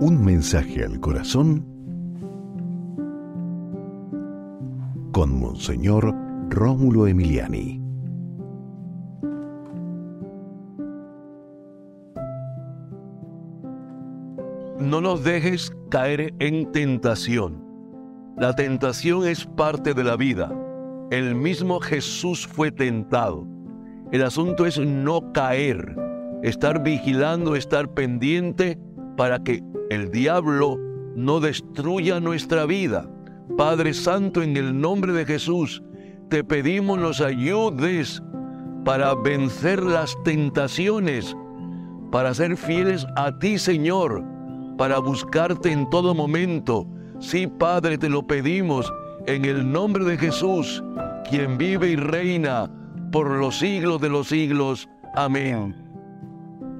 Un mensaje al corazón con Monseñor Rómulo Emiliani. No nos dejes caer en tentación. La tentación es parte de la vida. El mismo Jesús fue tentado. El asunto es no caer, estar vigilando, estar pendiente para que el diablo no destruya nuestra vida. Padre Santo, en el nombre de Jesús, te pedimos nos ayudes para vencer las tentaciones, para ser fieles a ti, Señor, para buscarte en todo momento. Sí, Padre, te lo pedimos en el nombre de Jesús, quien vive y reina por los siglos de los siglos. Amén.